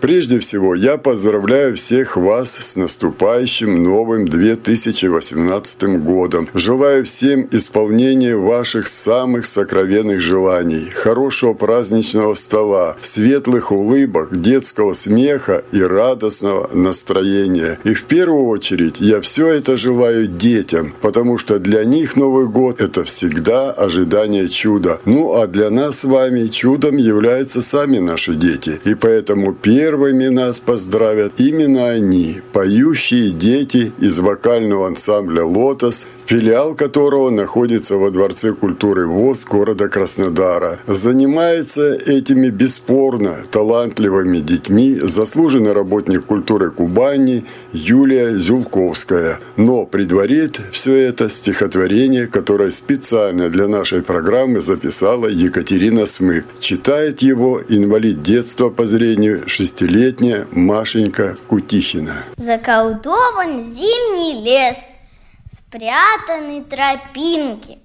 Прежде всего, я поздравляю всех вас с наступающим новым 2018 годом. Желаю всем исполнения ваших самых сокровенных желаний, хорошего праздничного стола, светлых улыбок, детского смеха и радостного настроения. И в первую очередь я все это желаю детям, потому что для них Новый год – это всегда ожидание чуда. Ну а для нас с вами чудом являются сами наши дети. И поэтому первый Первыми нас поздравят именно они, поющие дети из вокального ансамбля «Лотос», филиал которого находится во Дворце культуры ВОЗ города Краснодара. Занимается этими бесспорно талантливыми детьми заслуженный работник культуры Кубани Юлия Зюлковская. Но предварит все это стихотворение, которое специально для нашей программы записала Екатерина Смык. Читает его инвалид детства по зрению шестилетняя Машенька Кутихина. Заколдован зимний лес – Спрятаны тропинки,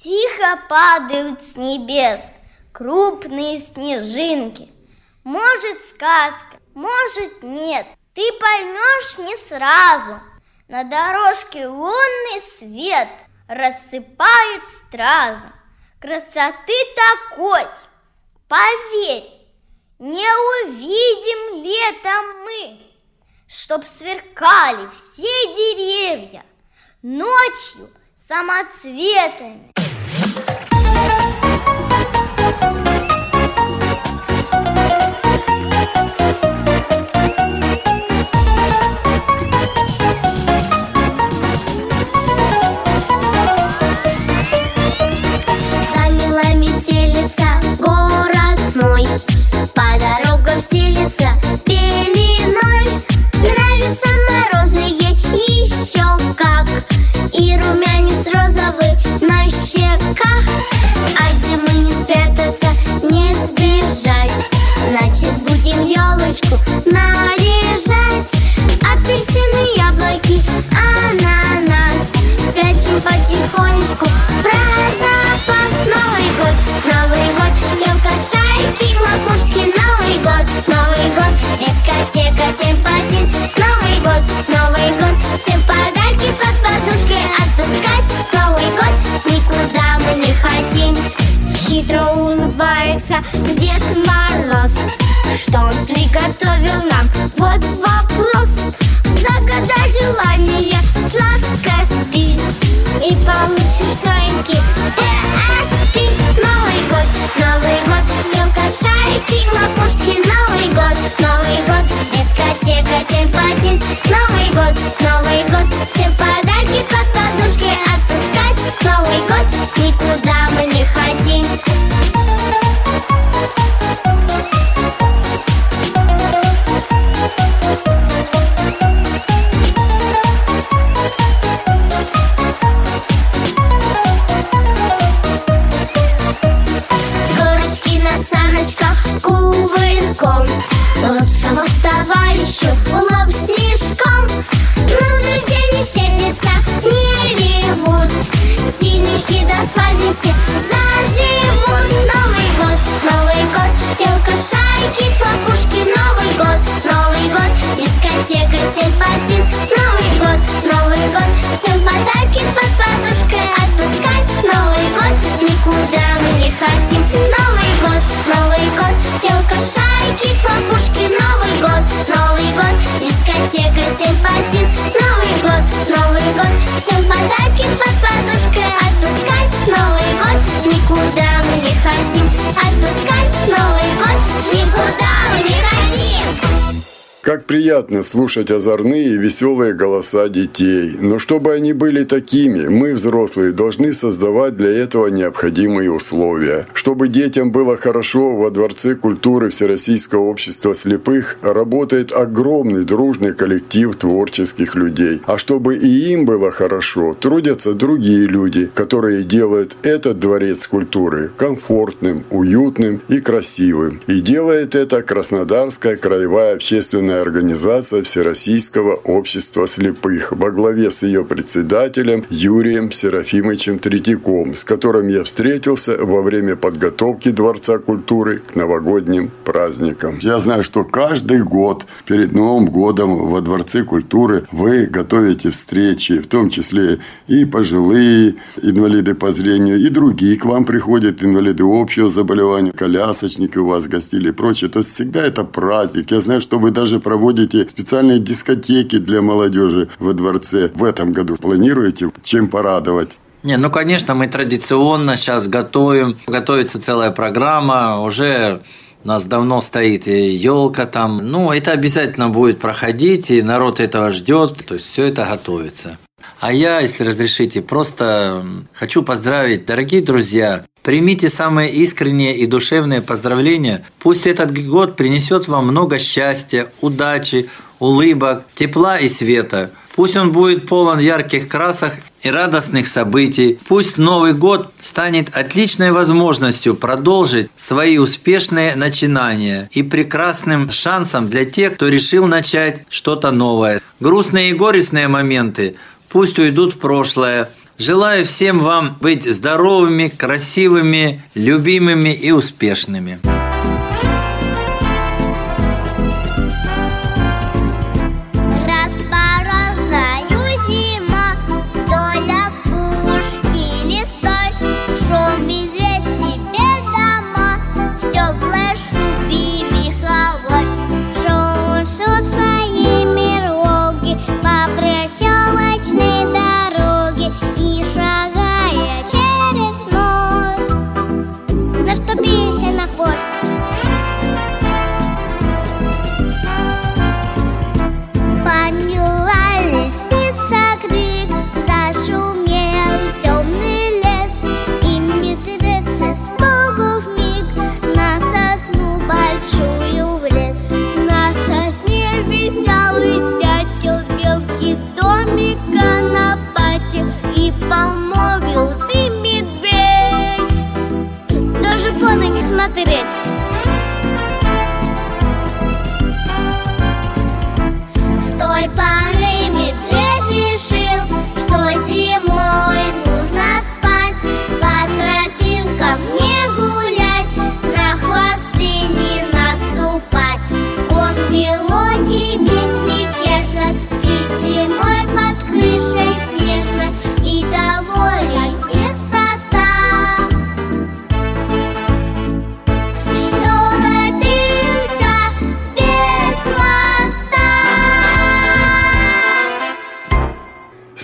Тихо падают с небес Крупные снежинки. Может сказка, может нет, Ты поймешь не сразу. На дорожке лунный свет Рассыпает стразу. Красоты такой, поверь, Не увидим летом мы, Чтоб сверкали все деревья, ночью самоцветами. Как приятно слушать озорные и веселые голоса детей. Но чтобы они были такими, мы, взрослые, должны создавать для этого необходимые условия. Чтобы детям было хорошо, во Дворце культуры Всероссийского общества слепых работает огромный дружный коллектив творческих людей. А чтобы и им было хорошо, трудятся другие люди, которые делают этот Дворец культуры комфортным, уютным и красивым. И делает это Краснодарская краевая общественная организация Всероссийского общества слепых во главе с ее председателем Юрием Серафимовичем Третьяком, с которым я встретился во время подготовки Дворца культуры к новогодним праздникам. Я знаю, что каждый год перед Новым годом во Дворце культуры вы готовите встречи, в том числе и пожилые инвалиды по зрению, и другие к вам приходят инвалиды общего заболевания, колясочники у вас гостили и прочее. То есть всегда это праздник. Я знаю, что вы даже проводите специальные дискотеки для молодежи во дворце. В этом году планируете чем порадовать? Не, ну, конечно, мы традиционно сейчас готовим. Готовится целая программа. Уже у нас давно стоит и елка там. Ну, это обязательно будет проходить, и народ этого ждет. То есть все это готовится. А я, если разрешите, просто хочу поздравить, дорогие друзья, примите самые искренние и душевные поздравления. Пусть этот год принесет вам много счастья, удачи, улыбок, тепла и света. Пусть он будет полон ярких красок и радостных событий. Пусть Новый год станет отличной возможностью продолжить свои успешные начинания и прекрасным шансом для тех, кто решил начать что-то новое. Грустные и горестные моменты пусть уйдут в прошлое. Желаю всем вам быть здоровыми, красивыми, любимыми и успешными.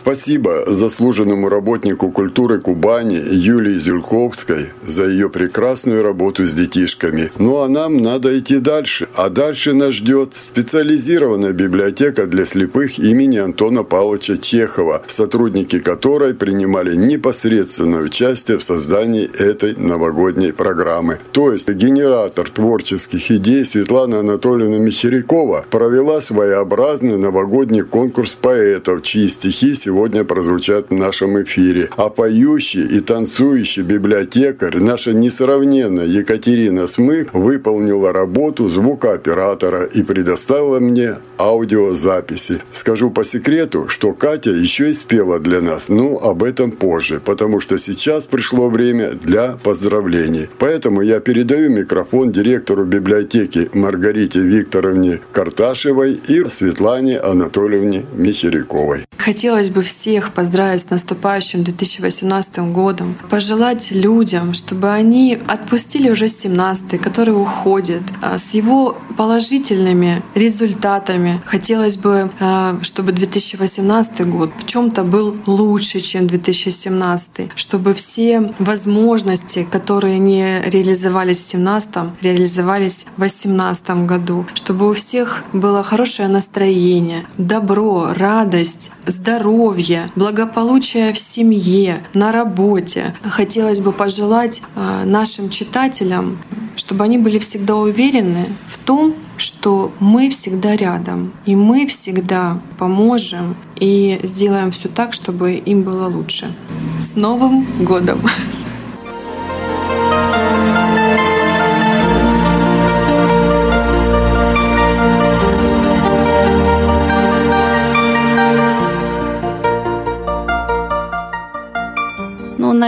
Спасибо заслуженному работнику культуры Кубани Юлии Зюльковской за ее прекрасную работу с детишками. Ну а нам надо идти дальше. А дальше нас ждет специализированная библиотека для слепых имени Антона Павловича Чехова, сотрудники которой принимали непосредственное участие в создании этой новогодней программы. То есть генератор творческих идей Светлана Анатольевна Мещерякова провела своеобразный новогодний конкурс поэтов, чьи стихи сегодня сегодня прозвучат в нашем эфире. А поющий и танцующий библиотекарь, наша несравненная Екатерина Смык, выполнила работу звукооператора и предоставила мне аудиозаписи. Скажу по секрету, что Катя еще и спела для нас, но об этом позже, потому что сейчас пришло время для поздравлений. Поэтому я передаю микрофон директору библиотеки Маргарите Викторовне Карташевой и Светлане Анатольевне Мещеряковой. Хотелось бы всех поздравить с наступающим 2018 годом, пожелать людям, чтобы они отпустили уже 17 который уходит, а, с его положительными результатами. Хотелось бы, а, чтобы 2018 год в чем то был лучше, чем 2017, чтобы все возможности, которые не реализовались в 2017, реализовались в 2018 году, чтобы у всех было хорошее настроение, добро, радость, здоровье, благополучие в семье, на работе. Хотелось бы пожелать а, нашим читателям, чтобы они были всегда уверены в том, что мы всегда рядом, и мы всегда поможем и сделаем все так, чтобы им было лучше. С Новым годом!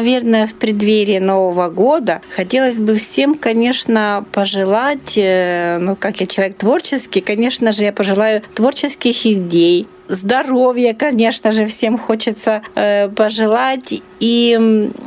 Наверное, в преддверии Нового года. Хотелось бы всем, конечно, пожелать, э, ну, как я человек творческий, конечно же, я пожелаю творческих идей, здоровья, конечно же, всем хочется э, пожелать и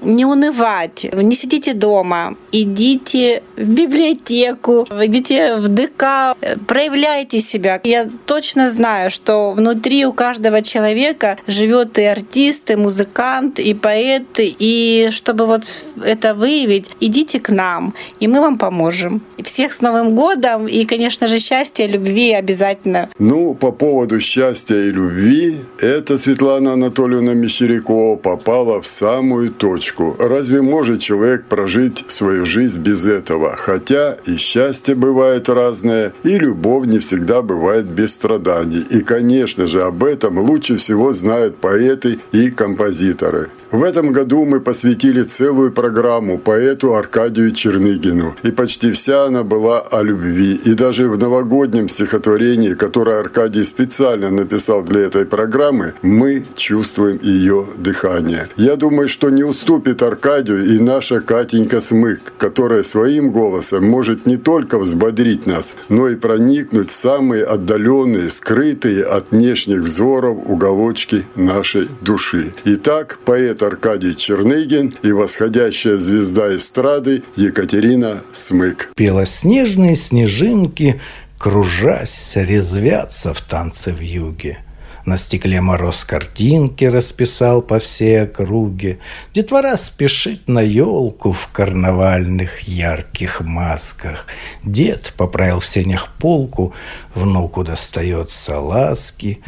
не унывать. Не сидите дома, идите в библиотеку, идите в ДК, проявляйте себя. Я точно знаю, что внутри у каждого человека живет и артист, и музыкант, и поэт, и чтобы вот это выявить, идите к нам, и мы вам поможем. Всех с Новым годом и, конечно же, счастья, любви обязательно. Ну, по поводу счастья и любви, это Светлана Анатольевна Мещерякова попала в самую точку. Разве может человек прожить свою жизнь без этого? Хотя и счастье бывает разное, и любовь не всегда бывает без страданий. И, конечно же, об этом лучше всего знают поэты и композиторы. В этом году мы посвятили целую программу поэту Аркадию Черныгину. И почти вся она была о любви. И даже в новогоднем стихотворении, которое Аркадий специально написал для этой программы, мы чувствуем ее дыхание. Я думаю, что не уступит Аркадию и наша Катенька Смык, которая своим голосом может не только взбодрить нас, но и проникнуть в самые отдаленные, скрытые от внешних взоров уголочки нашей души. Итак, поэт поэт Аркадий Черныгин и восходящая звезда эстрады Екатерина Смык. Белоснежные снежинки, кружась, резвятся в танце в юге – на стекле мороз картинки расписал по всей округе. Детвора спешит на елку в карнавальных ярких масках. Дед поправил в сенях полку, внуку достается ласки.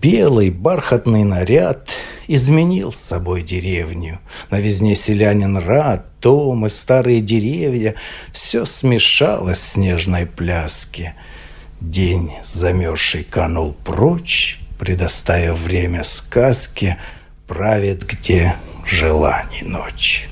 Белый бархатный наряд изменил с собой деревню. На везне селянин рад, Томы, старые деревья, все смешалось в снежной пляске. День замерзший канул прочь, предоставив время сказке, правит где желаний ночь.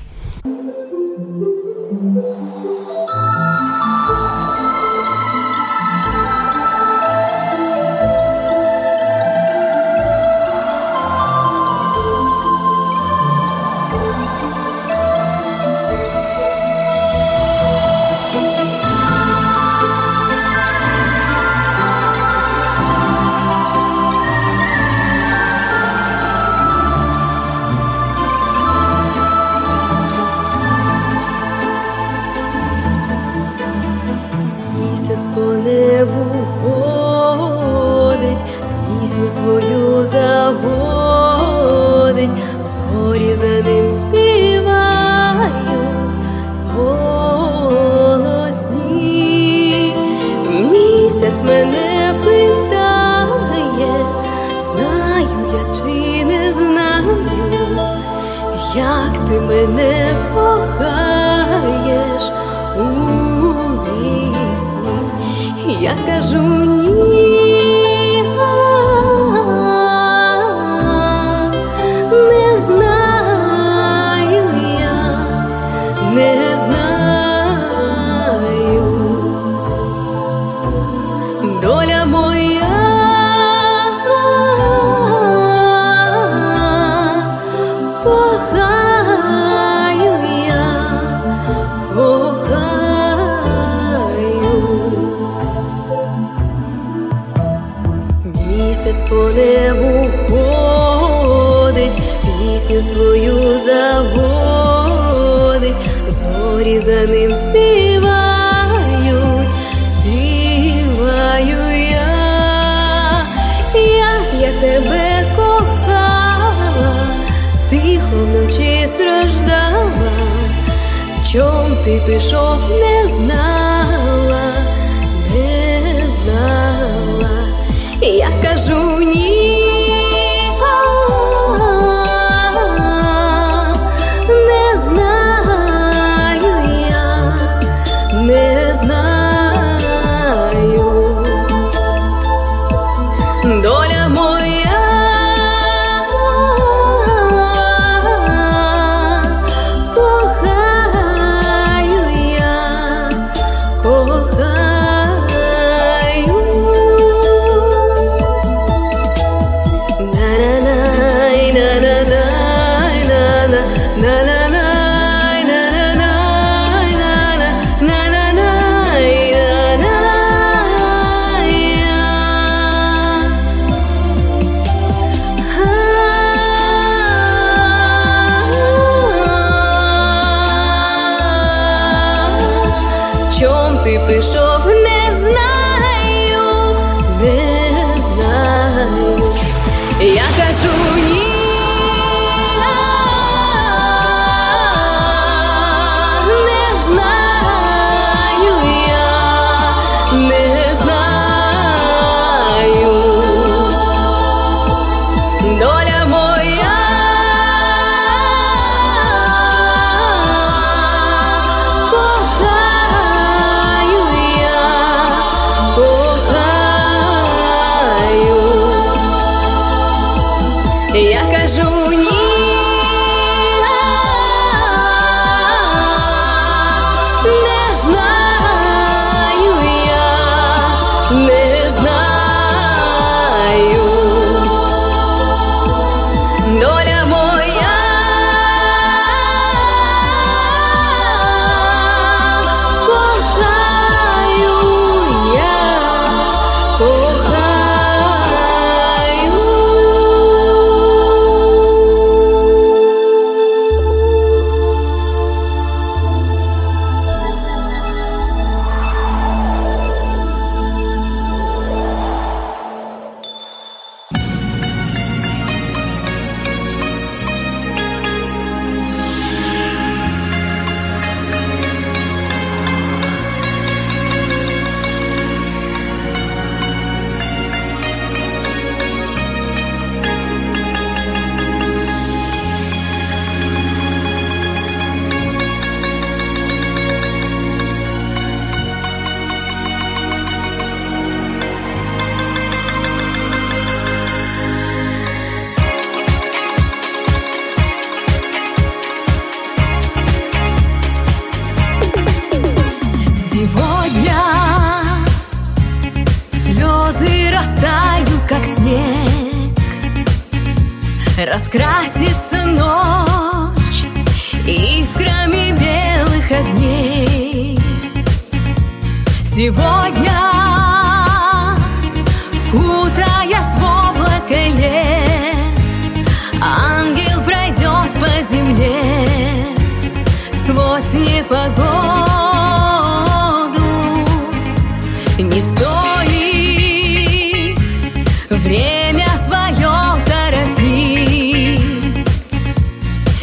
кохаєш у вісні, я кажу ні. за ним співають, співаю я, як я тебе кохала, тихо вночі страждала, чом ти пішов, не знала, не знала, я кажу ні.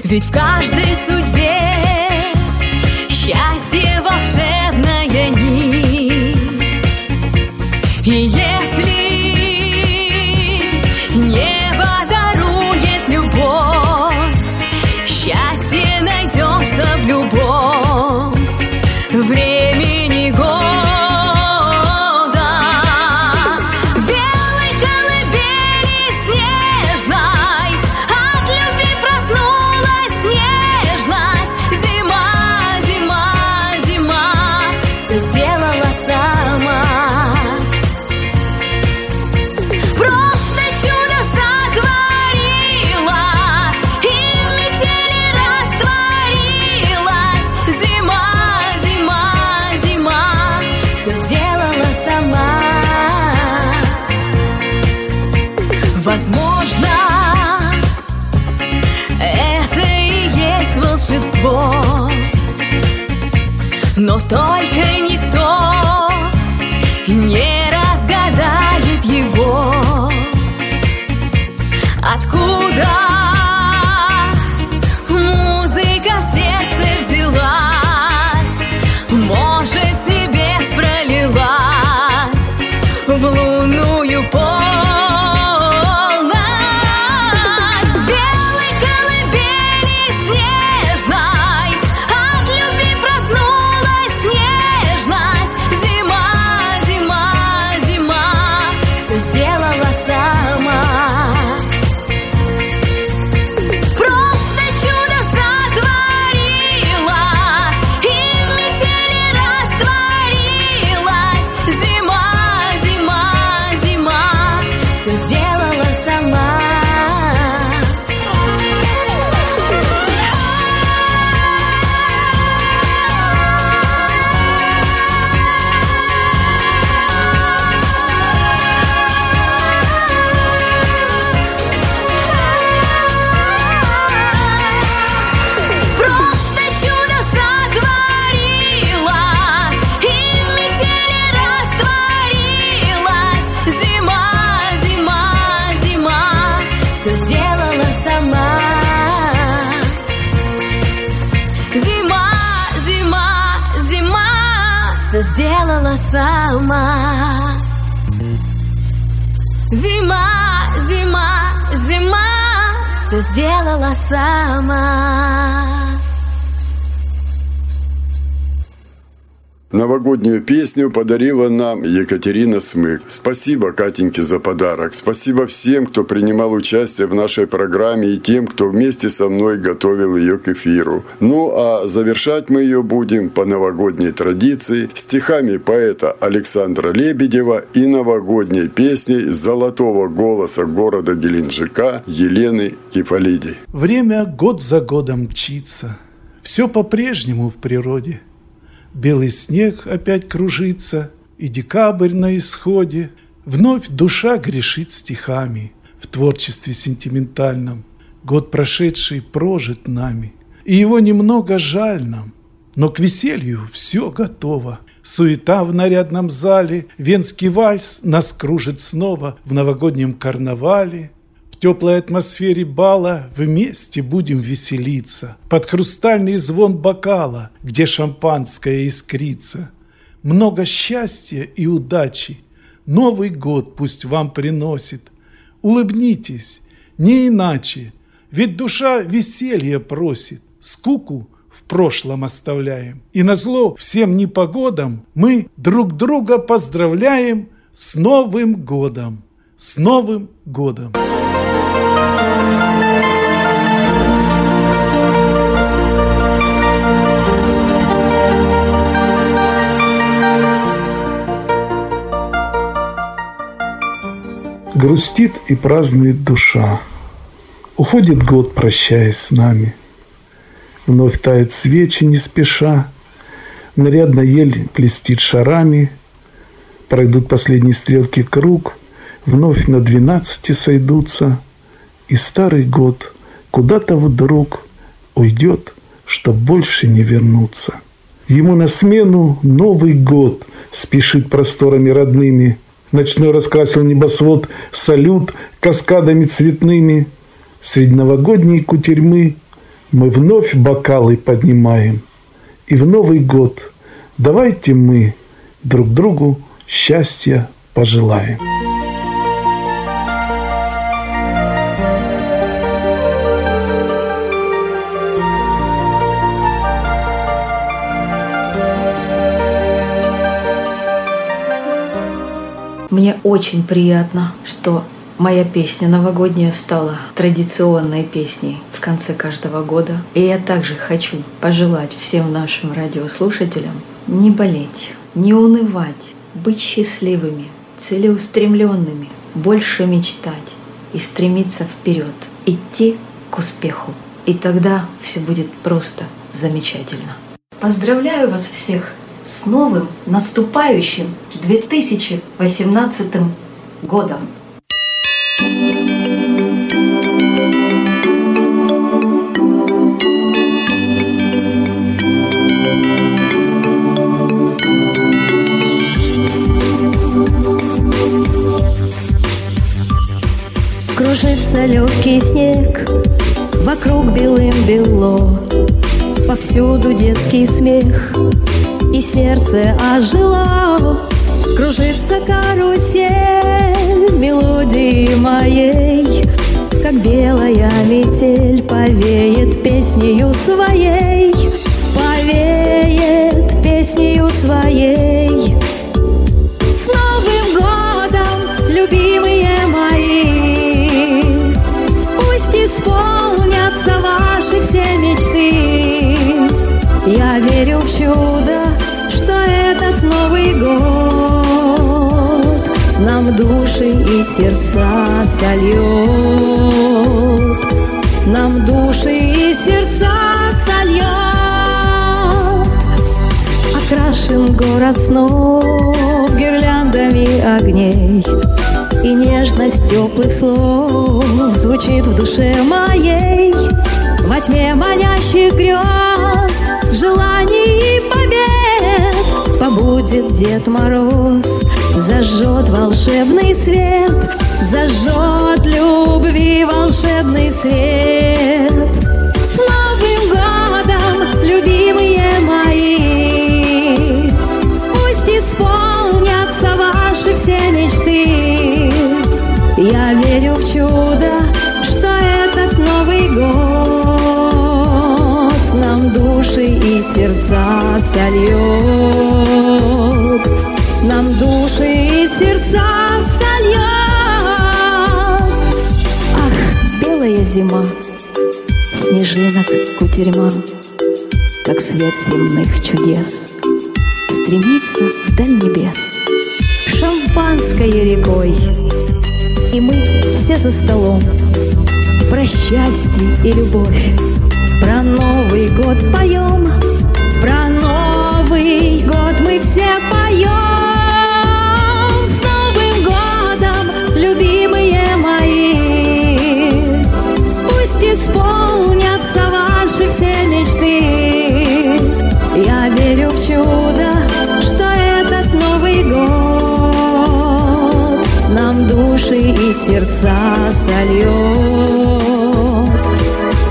Ведь в каждом Зима, зима, зима, все сделала сама. Новогоднюю песню подарила нам Екатерина Смык. Спасибо, Катеньке, за подарок. Спасибо всем, кто принимал участие в нашей программе и тем, кто вместе со мной готовил ее к эфиру. Ну а завершать мы ее будем по новогодней традиции стихами поэта Александра Лебедева и новогодней песней золотого голоса города Геленджика Елены Кефалиди. Время год за годом мчится, все по-прежнему в природе. Белый снег опять кружится, и декабрь на исходе. Вновь душа грешит стихами в творчестве сентиментальном. Год прошедший прожит нами, и его немного жаль нам. Но к веселью все готово. Суета в нарядном зале, венский вальс нас кружит снова в новогоднем карнавале. В теплой атмосфере бала вместе будем веселиться. Под хрустальный звон бокала, где шампанское искрится. Много счастья и удачи. Новый год пусть вам приносит. Улыбнитесь, не иначе, ведь душа веселья просит. Скуку в прошлом оставляем. И на зло всем непогодам мы друг друга поздравляем с Новым годом. С Новым годом! Грустит и празднует душа. Уходит год, прощаясь с нами. Вновь тает свечи не спеша. Нарядно ель блестит шарами. Пройдут последние стрелки круг. Вновь на двенадцати сойдутся. И старый год куда-то вдруг уйдет, чтоб больше не вернуться. Ему на смену Новый год спешит просторами родными. Ночной раскрасил небосвод салют каскадами цветными. Среди новогодней кутерьмы мы вновь бокалы поднимаем. И в Новый год давайте мы друг другу счастья пожелаем. Мне очень приятно, что моя песня новогодняя стала традиционной песней в конце каждого года. И я также хочу пожелать всем нашим радиослушателям не болеть, не унывать, быть счастливыми, целеустремленными, больше мечтать и стремиться вперед, идти к успеху. И тогда все будет просто замечательно. Поздравляю вас всех с новым наступающим 2018 годом! Кружится легкий снег, вокруг белым бело, Повсюду детский смех, и сердце ожило. Кружится карусель мелодии моей Как белая метель повеет песнею своей Повеет песнею своей. С Новым годом, любимые мои! Пусть исполнятся ваши все мечты. Я верю в чудо Год нам души и сердца сольет. Нам души и сердца сольет. Окрашен город снов гирляндами огней. И нежность теплых слов звучит в душе моей Во тьме манящих грез, Дед Мороз зажжет волшебный свет, зажжет любви волшебный свет. С Новым годом, любимые мои, пусть исполнятся ваши все мечты. Я верю в чудо, что этот Новый год нам души и сердца сольет нам души и сердца сольет. Ах, белая зима, снежинок кутерьма, как свет земных чудес, стремится вдаль небес, шампанской рекой, и мы все за столом про счастье и любовь, про Новый год поем, про Новый год мы все поем. С Новым годом, любимые мои, пусть исполнятся ваши все мечты. Я верю в чудо, что этот Новый год нам души и сердца сольет.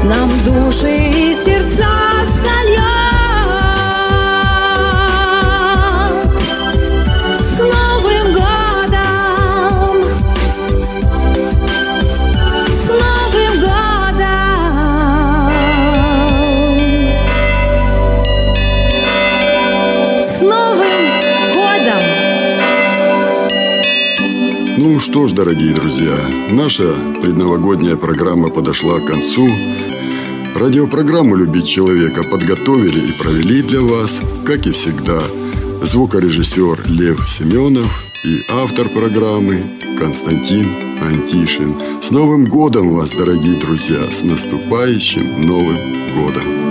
Нам души и сердца сольет. Ну что ж, дорогие друзья, наша предновогодняя программа подошла к концу. Радиопрограмму «Любить человека» подготовили и провели для вас, как и всегда, звукорежиссер Лев Семенов и автор программы Константин Антишин. С Новым годом вас, дорогие друзья! С наступающим Новым годом!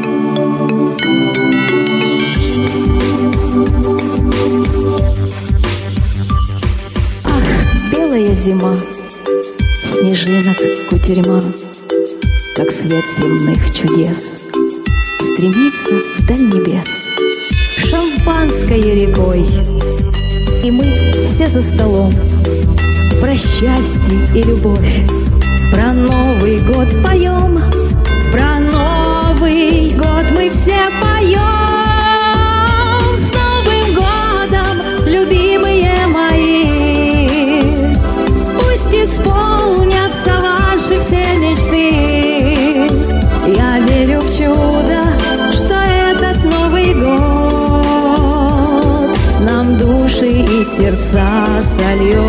Зима, снежинок кутерьма, как свет земных чудес, стремится вдаль небес, шампанской рекой, и мы все за столом про счастье и любовь, про Новый год поем, про Новый год мы все поем. Год